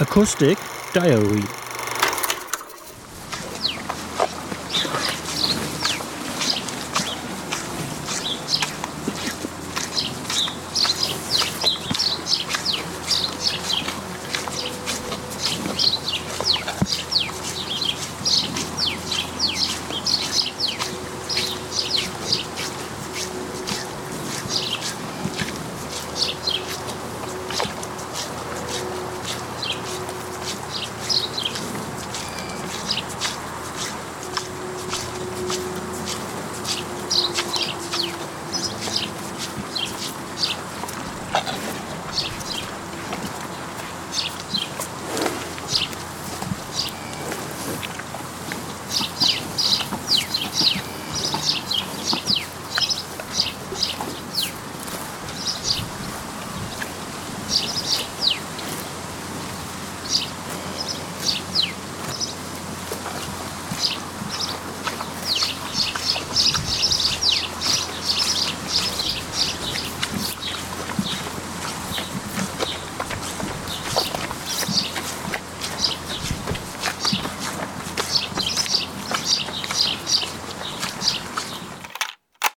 Acoustic Diary